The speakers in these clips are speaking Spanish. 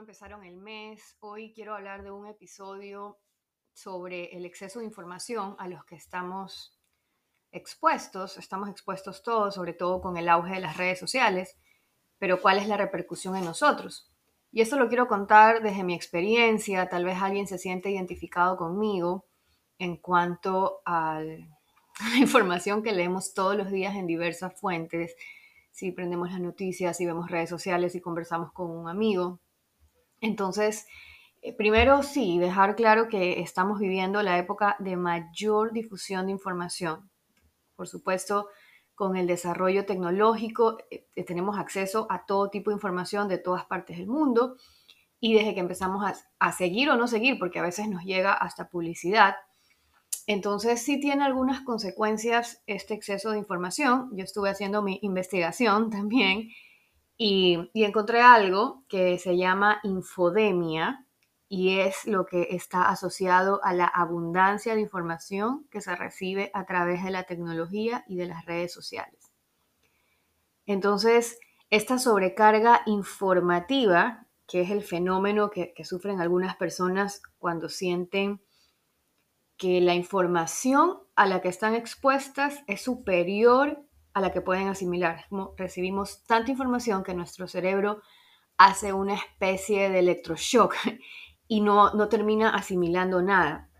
Empezaron el mes? Hoy quiero hablar de un episodio sobre el exceso de información a los que estamos expuestos. Estamos expuestos todos, sobre todo con el auge de las redes sociales, pero ¿cuál es la repercusión en nosotros? Y esto lo quiero contar desde mi experiencia, tal vez alguien se siente identificado conmigo en cuanto a la información que leemos todos los días en diversas fuentes si prendemos las noticias, si vemos redes sociales, y conversamos con un amigo. Entonces, eh, primero sí, dejar claro que estamos viviendo la época de mayor difusión de información. Por supuesto, con el desarrollo tecnológico eh, tenemos acceso a todo tipo de información de todas partes del mundo y desde que empezamos a, a seguir o no seguir, porque a veces nos llega hasta publicidad, entonces sí tiene algunas consecuencias este exceso de información. Yo estuve haciendo mi investigación también y, encontré algo que se llama infodemia y es lo que está asociado a la abundancia de información que se recibe a través de la tecnología y de las redes sociales. Entonces, esta sobrecarga informativa, que es el fenómeno que sufren algunas personas cuando sienten que la información a la que están expuestas es superior la que pueden asimilar. Como recibimos tanta información que nuestro cerebro hace una especie de electroshock y no, no termina asimilando nada.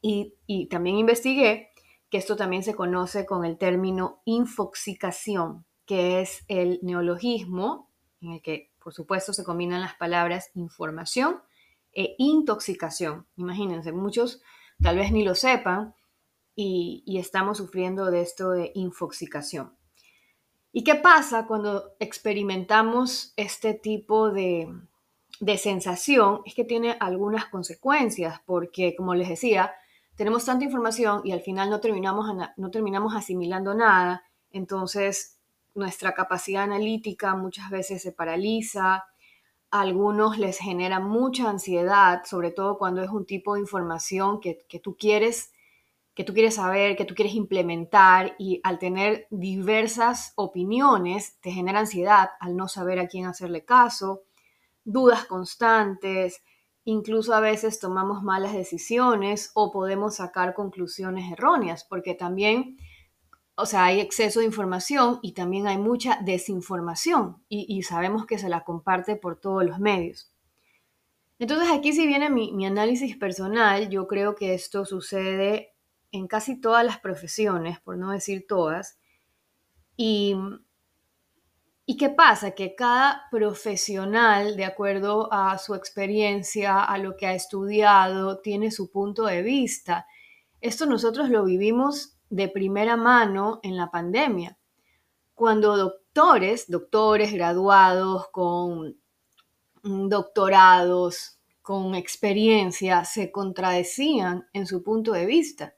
Y, y también investigué que esto también se conoce con el término infoxicación, que es el neologismo en el que, por supuesto, se combinan las palabras información e intoxicación. Imagínense, muchos tal vez ni lo sepan y, estamos sufriendo de esto de infoxicación. ¿Y qué pasa cuando experimentamos este tipo de, sensación? Es que tiene algunas consecuencias, porque como les decía, tenemos tanta información y al final no terminamos, no terminamos asimilando nada, entonces nuestra capacidad analítica muchas veces se paraliza, algunos les genera mucha ansiedad, sobre todo cuando es un tipo de información que, tú quieres que tú quieres saber, que tú quieres implementar y al tener diversas opiniones te genera ansiedad al no saber a quién hacerle caso, dudas constantes, incluso a veces tomamos malas decisiones o podemos sacar conclusiones erróneas, porque también o sea, hay exceso de información y también hay mucha desinformación y, sabemos que se la comparte por todos los medios. Entonces aquí si viene mi, análisis personal, yo creo que esto sucede en casi todas las profesiones, por no decir todas. Y, ¿Y qué pasa? Que cada profesional, de acuerdo a su experiencia, a lo que ha estudiado, tiene su punto de vista. Esto nosotros lo vivimos de primera mano en la pandemia, cuando doctores, doctores graduados con doctorados, con experiencia, se contradecían en su punto de vista.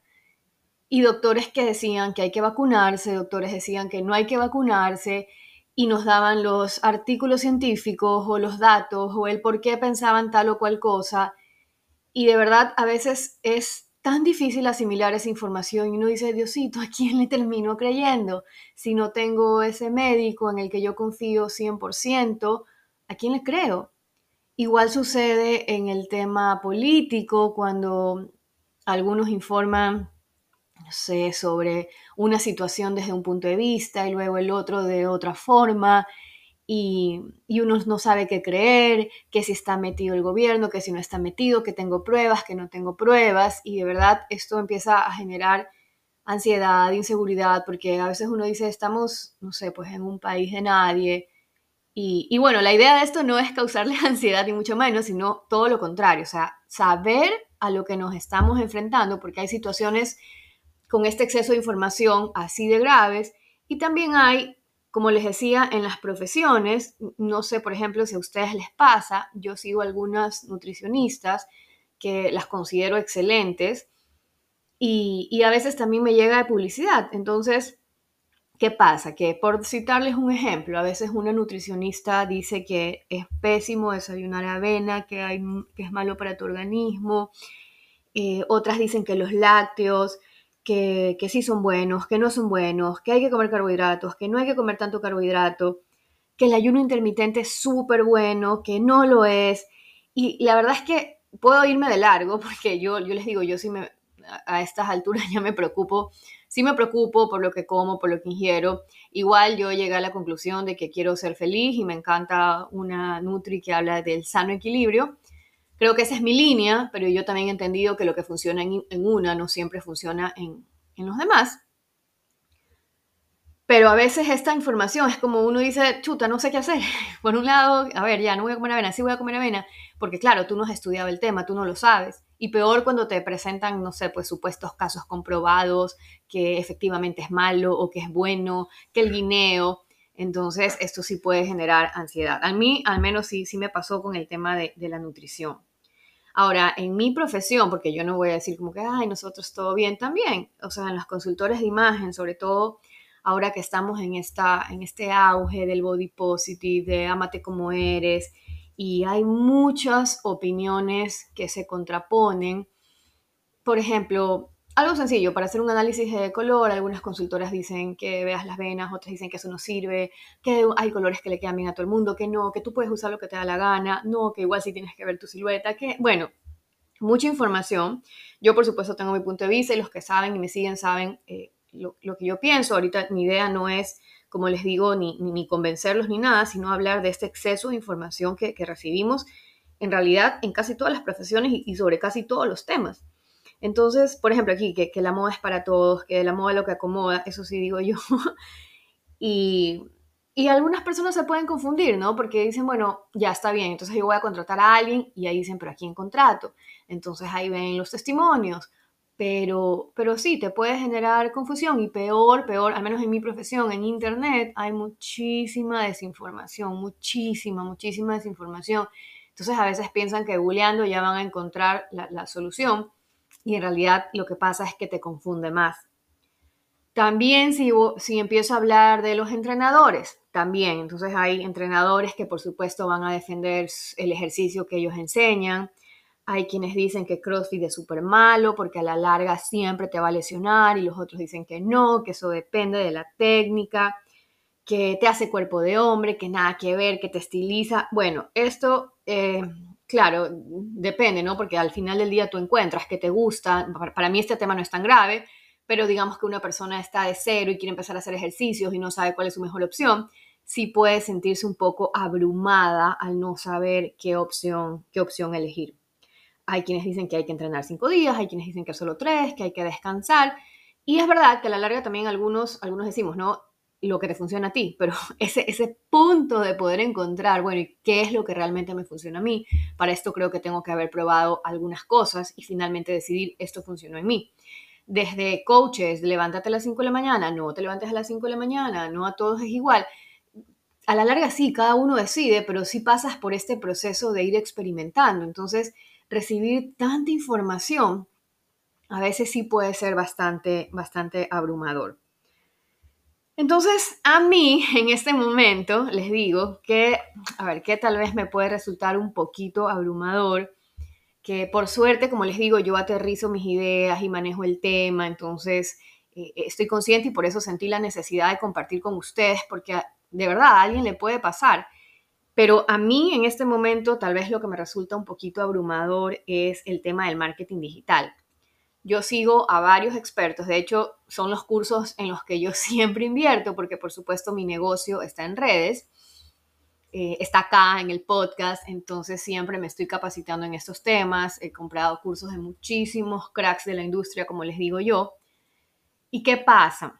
Y doctores que decían que hay que vacunarse, doctores decían que no hay que vacunarse, y nos daban los artículos científicos o los datos o el por qué pensaban tal o cual cosa. Y de verdad a veces es tan difícil asimilar esa información y uno dice, Diosito, ¿a quién le termino creyendo? Si no tengo ese médico en el que yo confío 100%, ¿a quién le creo? Igual sucede en el tema político, cuando algunos informan, no sé, sobre una situación desde un punto de vista y luego el otro de otra forma y, uno no sabe qué creer, que si está metido el gobierno, que si no está metido, que tengo pruebas, que no tengo pruebas, y de verdad esto empieza a generar ansiedad, inseguridad, porque a veces uno dice, estamos, no sé, pues en un país de nadie, y, y bueno, la idea de esto no es causarle ansiedad ni mucho menos, sino todo lo contrario, o sea, saber a lo que nos estamos enfrentando, porque hay situaciones con este exceso de información así de graves, y también hay como les decía, en las profesiones, no sé, por ejemplo, si a ustedes les pasa, yo sigo algunas nutricionistas que las considero excelentes y, a veces también me llega de publicidad. Entonces, ¿qué pasa? Que por citarles un ejemplo, a veces una nutricionista dice que es pésimo desayunar avena, que, hay, que es malo para tu organismo, eh, otras dicen que los lácteos, que, sí son buenos, que no son buenos, que hay que comer carbohidratos, que no hay que comer tanto carbohidrato, que el ayuno intermitente es súper bueno, que no lo es. Y la verdad es que puedo irme de largo porque yo, yo les digo, yo sí me, a estas alturas ya me preocupo, sí me preocupo por lo que como, por lo que ingiero. Igual yo llegué a la conclusión de que quiero ser feliz y me encanta una Nutri que habla del sano equilibrio. Creo que esa es mi línea, pero yo también he entendido que lo que funciona en, una no siempre funciona en, en los demás. Pero a veces esta información es como uno dice, chuta, no sé qué hacer. Por un lado, a ver, ya no voy a comer avena, sí voy a comer avena, porque claro, tú no has estudiado el tema, tú no lo sabes. Y peor cuando te presentan, no sé, pues supuestos casos comprobados, que efectivamente es malo o que es bueno, que el guineo. Entonces, esto sí puede generar ansiedad. A mí, al menos, sí, sí me pasó con el tema de, de la nutrición. Ahora, en mi profesión, porque yo no voy a decir como que, ay, nosotros todo bien también, o sea, en los consultores de imagen, sobre todo ahora que estamos en, esta, en este auge del body positive, de amate como eres, y hay muchas opiniones que se contraponen. Por ejemplo, algo sencillo, para hacer un análisis de color, algunas consultoras dicen que veas las venas, otras dicen que eso no sirve, que hay colores que le quedan bien a todo el mundo, que no, que tú puedes usar lo que te da la gana, no, que igual sí tienes que ver tu silueta, que bueno, mucha información. Yo por supuesto tengo mi punto de vista y los que saben y me siguen saben eh, lo, que yo pienso. Ahorita mi idea no es, como les digo, ni, ni, convencerlos ni nada, sino hablar de este exceso de información que, recibimos en realidad en casi todas las profesiones y, sobre casi todos los temas. Entonces, por ejemplo, aquí, que, que, la moda es para todos, que la moda lo que acomoda, eso sí digo yo. y, y algunas personas se pueden confundir, ¿no? Porque dicen, bueno, ya está bien, entonces yo voy a contratar a alguien y ahí dicen, pero ¿a quién contrato? Entonces ahí ven los testimonios pero, pero sí, te puede generar confusión y peor, peor, al menos en mi profesión, en Internet, hay muchísima desinformación, muchísima, muchísima desinformación. Entonces a veces piensan que googleando ya van a encontrar la, solución y en realidad lo que pasa es que te confunde más. También si, si empiezo a hablar de los entrenadores, también, entonces hay entrenadores que por supuesto van a defender el ejercicio que ellos enseñan, hay quienes dicen que CrossFit es súper malo porque a la larga siempre te va a lesionar y los otros dicen que no, que eso depende de la técnica, que te hace cuerpo de hombre, que nada que ver, que te estiliza. Bueno, esto, eh, claro, depende, ¿no? Porque al final del día tú encuentras que te gusta. Para mí este tema no es tan grave, pero digamos que una persona está de cero y quiere empezar a hacer ejercicios y no sabe cuál es su mejor opción, sí puede sentirse un poco abrumada al no saber qué opción, qué opción elegir. Hay quienes dicen que hay que entrenar cinco días, hay quienes dicen que solo tres, que hay que descansar. Y es verdad que a la larga también algunos, algunos decimos, ¿no? Lo que te funciona a ti, pero ese, ese punto de poder encontrar, bueno, ¿y qué es lo que realmente me funciona a mí? Para esto creo que tengo que haber probado algunas cosas y finalmente decidir esto funcionó en mí. Desde coaches, levántate a las 5 de la mañana, no te levantes a las 5 de la mañana, no a todos es igual. A la larga sí, cada uno decide, pero sí pasas por este proceso de ir experimentando. Entonces, recibir tanta información a veces sí puede ser bastante, bastante abrumador. Entonces, a mí en este momento les digo que, a ver, que tal vez me puede resultar un poquito abrumador, que por suerte, como les digo, yo aterrizo mis ideas y manejo el tema, entonces eh, estoy consciente y por eso sentí la necesidad de compartir con ustedes, porque de verdad a alguien le puede pasar pero a mí en este momento tal vez lo que me resulta un poquito abrumador es el tema del marketing digital. Yo sigo a varios expertos, de hecho son los cursos en los que yo siempre invierto porque por supuesto mi negocio está en redes, eh, está acá en el podcast, entonces siempre me estoy capacitando en estos temas, he comprado cursos de muchísimos cracks de la industria, como les digo yo. ¿Y qué pasa?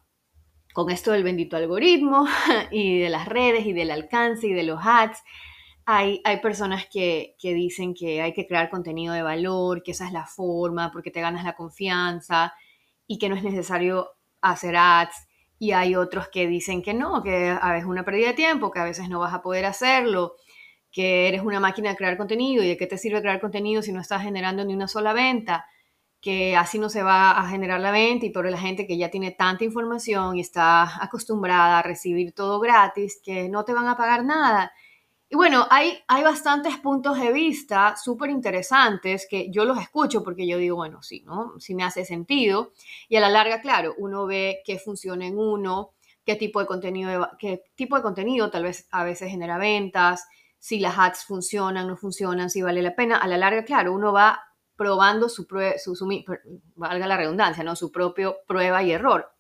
con esto del bendito algoritmo y de las redes y del alcance y de los ads, hay, personas que, que, dicen que hay que crear contenido de valor, que esa es la forma, porque te ganas la confianza y que no es necesario hacer ads. y hay otros que dicen que no, que a veces es una pérdida de tiempo, que a veces no vas a poder hacerlo, que eres una máquina de crear contenido y de qué te sirve crear contenido si no estás generando ni una sola venta, que así no se va a generar la venta y por la gente que ya tiene tanta información y está acostumbrada a recibir todo gratis, que no te van a pagar nada. Y bueno, hay, hay bastantes puntos de vista súper interesantes que yo los escucho porque yo digo, bueno, sí, ¿no? Sí me hace sentido. Y a la larga, claro, uno ve qué funciona en uno, qué tipo de contenido, qué tipo de contenido tal vez a veces genera ventas, si las ads funcionan, no funcionan, si vale la pena. A la larga, claro, uno va probando su, su, su valga la redundancia, ¿no? Su propio prueba y error.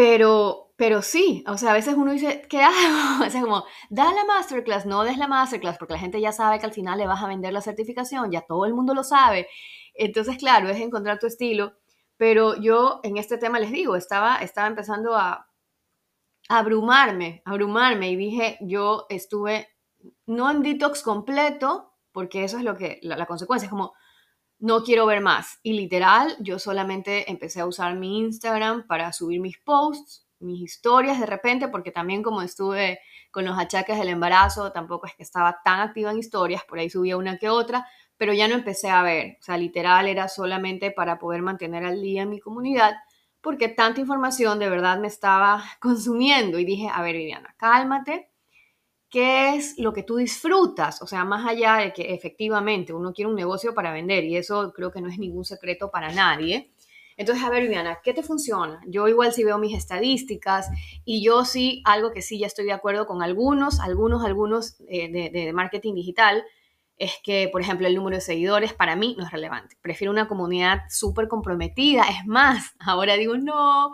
Pero, pero sí, o sea, a veces uno dice, ¿qué hago? O sea, como, da la masterclass, no des la masterclass, porque la gente ya sabe que al final le vas a vender la certificación, ya todo el mundo lo sabe. Entonces, claro, es encontrar tu estilo. Pero yo en este tema les digo, estaba, estaba empezando a, abrumarme, abrumarme y dije, yo estuve no en detox completo, porque eso es lo que, la, la consecuencia es como, no quiero ver más. Y literal, yo solamente empecé a usar mi Instagram para subir mis posts, mis historias de repente, porque también como estuve con los achaques del embarazo, tampoco es que estaba tan activa en historias, por ahí subía una que otra, pero ya no empecé a ver. O sea, literal era solamente para poder mantener al día mi comunidad porque tanta información de verdad me estaba consumiendo y dije, a ver Viviana, cálmate, ¿qué es lo que tú disfrutas? O sea, más allá de que efectivamente uno quiere un negocio para vender y eso creo que no es ningún secreto para nadie. Entonces, a ver, Viviana, ¿qué te funciona? Yo igual sí veo mis estadísticas y yo sí, algo que sí ya estoy de acuerdo con algunos, algunos, algunos eh, de, marketing digital, es que, por ejemplo, el número de seguidores para mí no es relevante. Prefiero una comunidad súper comprometida. Es más, ahora digo, no.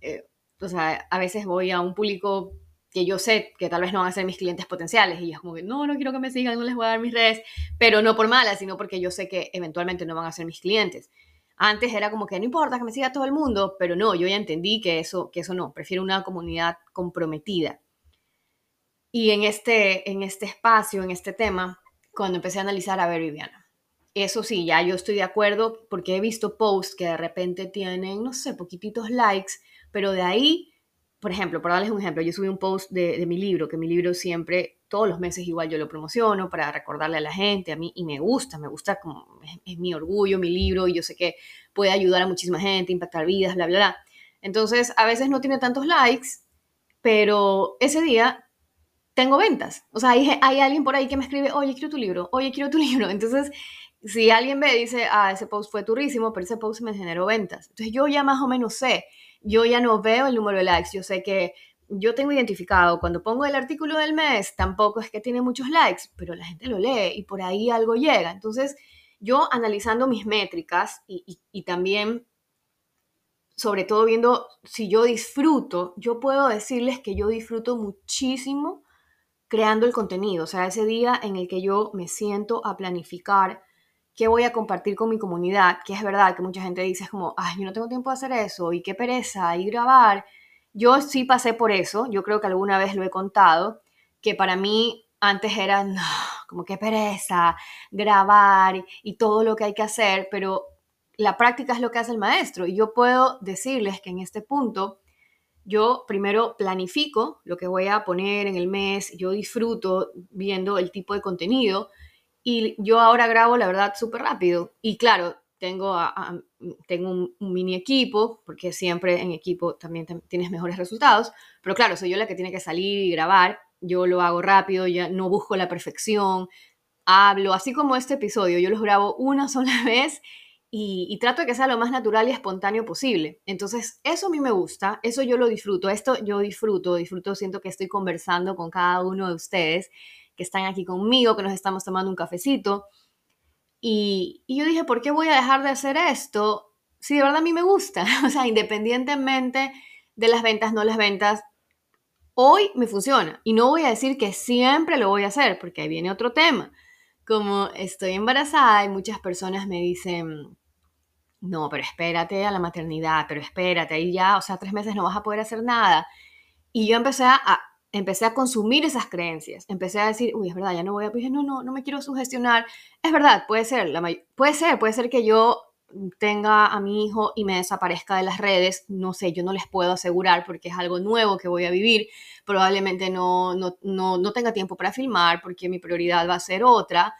Eh, o sea, a veces voy a un público que yo sé que tal vez no van a ser mis clientes potenciales y es como que no, no quiero que me sigan, no les voy a dar mis redes, pero no por mala, sino porque yo sé que eventualmente no van a ser mis clientes. Antes era como que no importa que me siga todo el mundo, pero no, yo ya entendí que eso, que eso no, prefiero una comunidad comprometida. Y en este, en este espacio, en este tema, cuando empecé a analizar, a ver, Viviana, eso sí, ya yo estoy de acuerdo porque he visto posts que de repente tienen, no sé, poquititos likes, pero de ahí, por ejemplo, por darles un ejemplo, yo subí un post de, mi libro, que mi libro siempre, todos los meses igual yo lo promociono para recordarle a la gente, a mí, y me gusta, me gusta como, es, es mi orgullo, mi libro, y yo sé que puede ayudar a muchísima gente, impactar vidas, bla, bla, bla. Entonces, a veces no tiene tantos likes, pero ese día tengo ventas. O sea, hay, hay alguien por ahí que me escribe, oye, quiero tu libro, oye, quiero tu libro. Entonces, si alguien me dice, ah, ese post fue turísimo, pero ese post me generó ventas. Entonces, yo ya más o menos sé, yo ya no veo el número de likes, yo sé que yo tengo identificado, cuando pongo el artículo del mes, tampoco es que tiene muchos likes, pero la gente lo lee y por ahí algo llega. Entonces, yo analizando mis métricas y, y, y también sobre todo viendo si yo disfruto, yo puedo decirles que yo disfruto muchísimo creando el contenido, o sea, ese día en el que yo me siento a planificar qué voy a compartir con mi comunidad, que es verdad que mucha gente dice como, ay, yo no tengo tiempo de hacer eso, y qué pereza, y grabar. Yo sí pasé por eso, yo creo que alguna vez lo he contado, que para mí antes era, no, como qué pereza, grabar y todo lo que hay que hacer, pero la práctica es lo que hace el maestro, y yo puedo decirles que en este punto, yo primero planifico lo que voy a poner en el mes, yo disfruto viendo el tipo de contenido y yo ahora grabo, la verdad, súper rápido. Y claro, tengo, tengo un, mini equipo, porque siempre en equipo también tienes mejores resultados, pero claro, soy yo la que tiene que salir y grabar, yo lo hago rápido, ya no busco la perfección, hablo, así como este episodio, yo los grabo una sola vez y, trato de que sea lo más natural y espontáneo posible. Entonces, eso a mí me gusta, eso yo lo disfruto, esto yo disfruto, disfruto, siento que estoy conversando con cada uno de ustedes que están aquí conmigo, que nos estamos tomando un cafecito. Y, y yo dije, ¿por qué voy a dejar de hacer esto si de verdad a mí me gusta? O sea, independientemente de las ventas, no las ventas, hoy me funciona. Y no voy a decir que siempre lo voy a hacer, porque ahí viene otro tema. Como estoy embarazada y muchas personas me dicen, no, pero espérate a la maternidad, pero espérate, ahí ya, o sea, tres meses no vas a poder hacer nada. Y yo empecé a, empecé a consumir esas creencias, empecé a decir, uy, es verdad, ya no voy a, dije, no, no, no me quiero sugestionar. Es verdad, puede ser, la puede ser, puede ser que yo tenga a mi hijo y me desaparezca de las redes, no sé, yo no les puedo asegurar porque es algo nuevo que voy a vivir, probablemente no, no, no, tenga tiempo para filmar porque mi prioridad va a ser otra.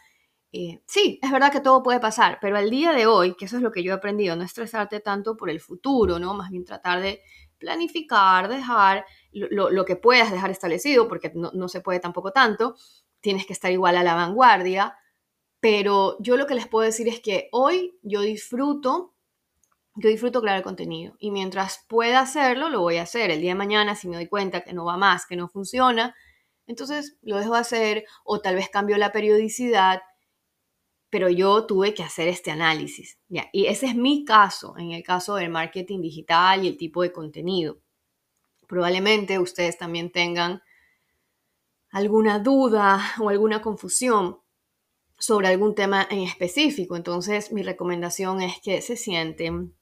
Eh, sí, es verdad que todo puede pasar, pero al día de hoy, que eso es lo que yo he aprendido, no estresarte tanto por el futuro, ¿no? Más bien tratar de planificar, dejar lo, lo que puedas dejar establecido, porque no, no se puede tampoco tanto, tienes que estar igual a la vanguardia, pero yo lo que les puedo decir es que hoy yo disfruto, yo disfruto crear el contenido y mientras pueda hacerlo, lo voy a hacer. El día de mañana, si me doy cuenta que no va más, que no funciona, entonces lo dejo hacer o tal vez cambio la periodicidad, pero yo tuve que hacer este análisis. ¿ya? Y ese es mi caso, en el caso del marketing digital y el tipo de contenido. Probablemente ustedes también tengan alguna duda o alguna confusión sobre algún tema en específico. Entonces, mi recomendación es que se sienten,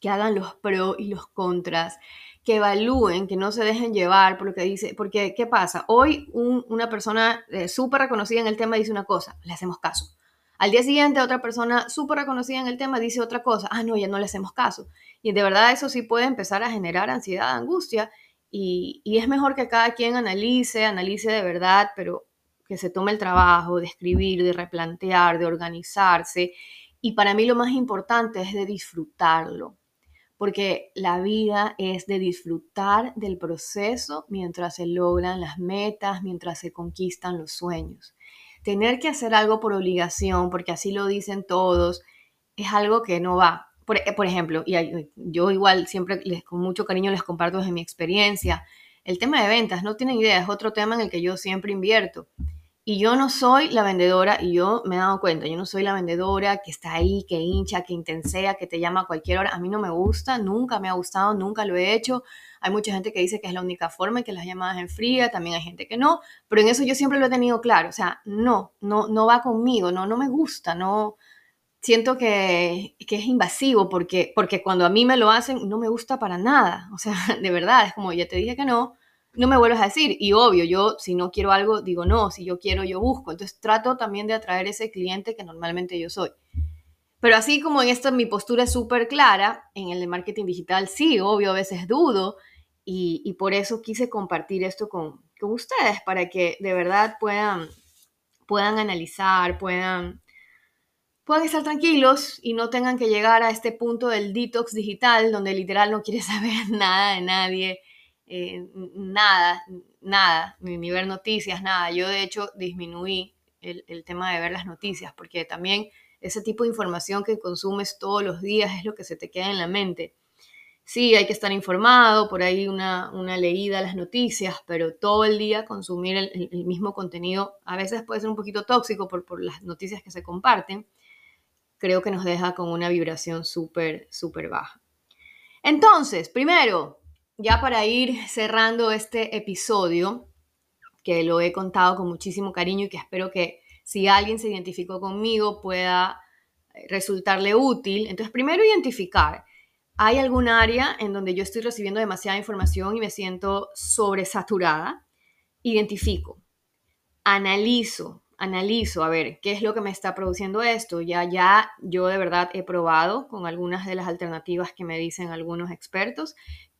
que hagan los pros y los contras, que evalúen, que no se dejen llevar por lo que dice, porque ¿qué pasa? Hoy una persona eh, súper reconocida en el tema dice una cosa, le hacemos caso. Al día siguiente otra persona súper reconocida en el tema dice otra cosa, ah, no, ya no le hacemos caso. Y de verdad eso sí puede empezar a generar ansiedad, angustia, y, y es mejor que cada quien analice, analice de verdad, pero que se tome el trabajo de escribir, de replantear, de organizarse. Y para mí lo más importante es de disfrutarlo, porque la vida es de disfrutar del proceso mientras se logran las metas, mientras se conquistan los sueños. Tener que hacer algo por obligación, porque así lo dicen todos, es algo que no va. Por, ejemplo, y yo igual siempre les, con mucho cariño les comparto desde mi experiencia, el tema de ventas, no tienen idea, es otro tema en el que yo siempre invierto. Y yo no soy la vendedora, y yo me he dado cuenta, yo no soy la vendedora que está ahí, que hincha, que intensea, que te llama a cualquier hora. A mí no me gusta, nunca me ha gustado, nunca lo he hecho. Hay mucha gente que dice que es la única forma, que las llamadas en fría, también hay gente que no, pero en eso yo siempre lo he tenido claro. O sea, no, no, no va conmigo, no, no me gusta, no. Siento que, que es invasivo porque, porque cuando a mí me lo hacen no me gusta para nada. O sea, de verdad, es como ya te dije que no, no me vuelvas a decir. Y obvio, yo si no quiero algo, digo no, si yo quiero, yo busco. Entonces trato también de atraer ese cliente que normalmente yo soy. Pero así como en esto mi postura es súper clara, en el de marketing digital sí, obvio, a veces dudo. Y, por eso quise compartir esto con, con, ustedes, para que de verdad puedan, puedan analizar, puedan, puedan estar tranquilos y no tengan que llegar a este punto del detox digital, donde literal no quiere saber nada de nadie eh, nada, nada, ni, ver noticias, nada. Yo de hecho disminuí el, el, tema de ver las noticias, porque también ese tipo de información que consumes todos los días es lo que se te queda en la mente. Sí, hay que estar informado, por ahí una, una leída a las noticias, pero todo el día consumir el, el, mismo contenido a veces puede ser un poquito tóxico por, por las noticias que se comparten. Creo que nos deja con una vibración súper, súper baja. Entonces, primero, ya para ir cerrando este episodio, que lo he contado con muchísimo cariño y que espero que si alguien se identificó conmigo pueda eh, resultarle útil. Entonces, primero identificar. ¿Hay algún área en donde yo estoy recibiendo demasiada información y me siento sobresaturada? Identifico. Analizo analizo, a ver, ¿qué es lo que me está produciendo esto? Ya, ya yo de verdad he probado con algunas de las alternativas que me dicen algunos expertos,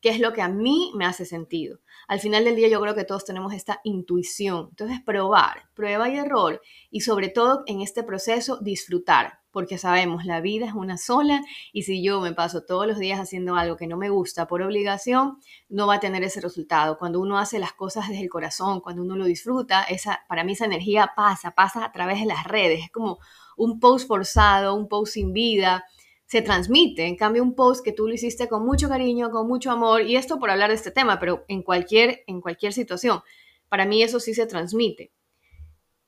qué es lo que a mí me hace sentido. Al final del día yo creo que todos tenemos esta intuición. Entonces, probar, prueba y error y sobre todo en este proceso disfrutar porque sabemos la vida es una sola y si yo me paso todos los días haciendo algo que no me gusta por obligación, no va a tener ese resultado. Cuando uno hace las cosas desde el corazón, cuando uno lo disfruta, esa, para mí esa energía pasa, pasa a través de las redes. Es como un post forzado, un post sin vida, se transmite. En cambio, un post que tú lo hiciste con mucho cariño, con mucho amor, y esto por hablar de este tema, pero en cualquier, en cualquier situación, para mí eso sí se transmite.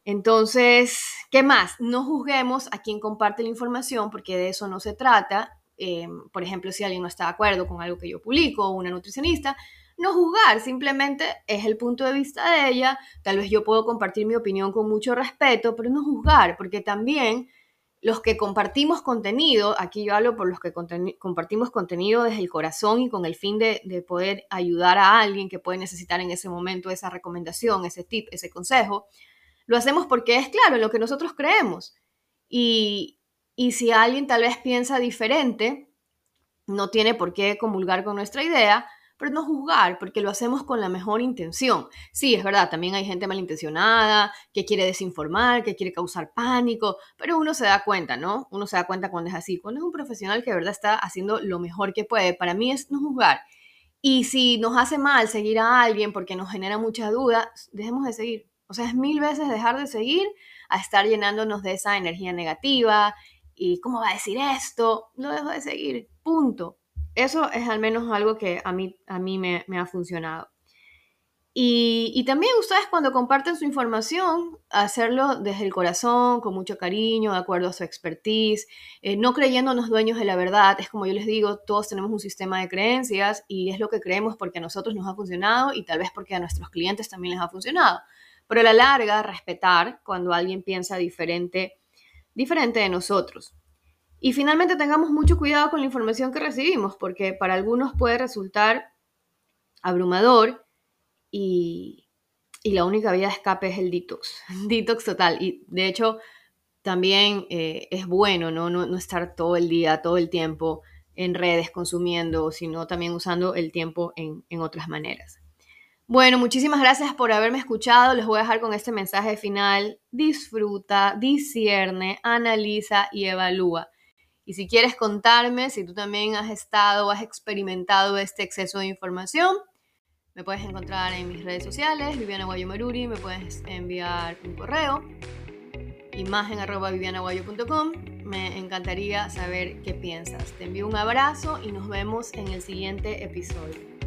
Entonces, ¿qué más? No juzguemos a quien comparte la información porque de eso no se trata. Eh, por ejemplo, si alguien no está de acuerdo con algo que yo publico o una nutricionista, no juzgar, simplemente es el punto de vista de ella. Tal vez yo puedo compartir mi opinión con mucho respeto, pero no juzgar, porque también los que compartimos contenido, aquí yo hablo por los que compartimos contenido desde el corazón y con el fin de, de, poder ayudar a alguien que puede necesitar en ese momento esa recomendación, ese tip, ese consejo, lo hacemos porque es claro, en lo que nosotros creemos. Y, Y si alguien tal vez piensa diferente, no tiene por qué comulgar con nuestra idea, pero no juzgar, porque lo hacemos con la mejor intención. Sí, es verdad, también hay gente malintencionada, que quiere desinformar, que quiere causar pánico, pero uno se da cuenta, ¿no? Uno se da cuenta cuando es así, cuando es un profesional que de verdad está haciendo lo mejor que puede. Para mí es no juzgar. Y si nos hace mal seguir a alguien porque nos genera mucha duda, dejemos de seguir. O sea, es mil veces dejar de seguir a estar llenándonos de esa energía negativa y cómo va a decir esto, lo dejo de seguir, punto. Eso es al menos algo que a mí, a mí me, ha funcionado. Y, también ustedes cuando comparten su información, hacerlo desde el corazón, con mucho cariño, de acuerdo a su expertise, eh, no creyéndonos dueños de la verdad. Es como yo les digo, todos tenemos un sistema de creencias y es lo que creemos porque a nosotros nos ha funcionado y tal vez porque a nuestros clientes también les ha funcionado. Pero a la larga, respetar cuando alguien piensa diferente, diferente de nosotros. Y finalmente tengamos mucho cuidado con la información que recibimos, porque para algunos puede resultar abrumador y, la única vía de escape es el detox, detox total. Y de hecho también eh, es bueno ¿no? ¿no? estar todo el día, todo el tiempo en redes consumiendo, sino también usando el tiempo en, en otras maneras. Bueno, muchísimas gracias por haberme escuchado. Les voy a dejar con este mensaje final. Disfruta, discierne, analiza y evalúa. Y si quieres contarme si tú también has estado o has experimentado este exceso de información, me puedes encontrar en mis redes sociales, Viviana Guayo Maruri, me puedes enviar un correo, imagen. Me encantaría saber qué piensas. Te envío un abrazo y nos vemos en el siguiente episodio.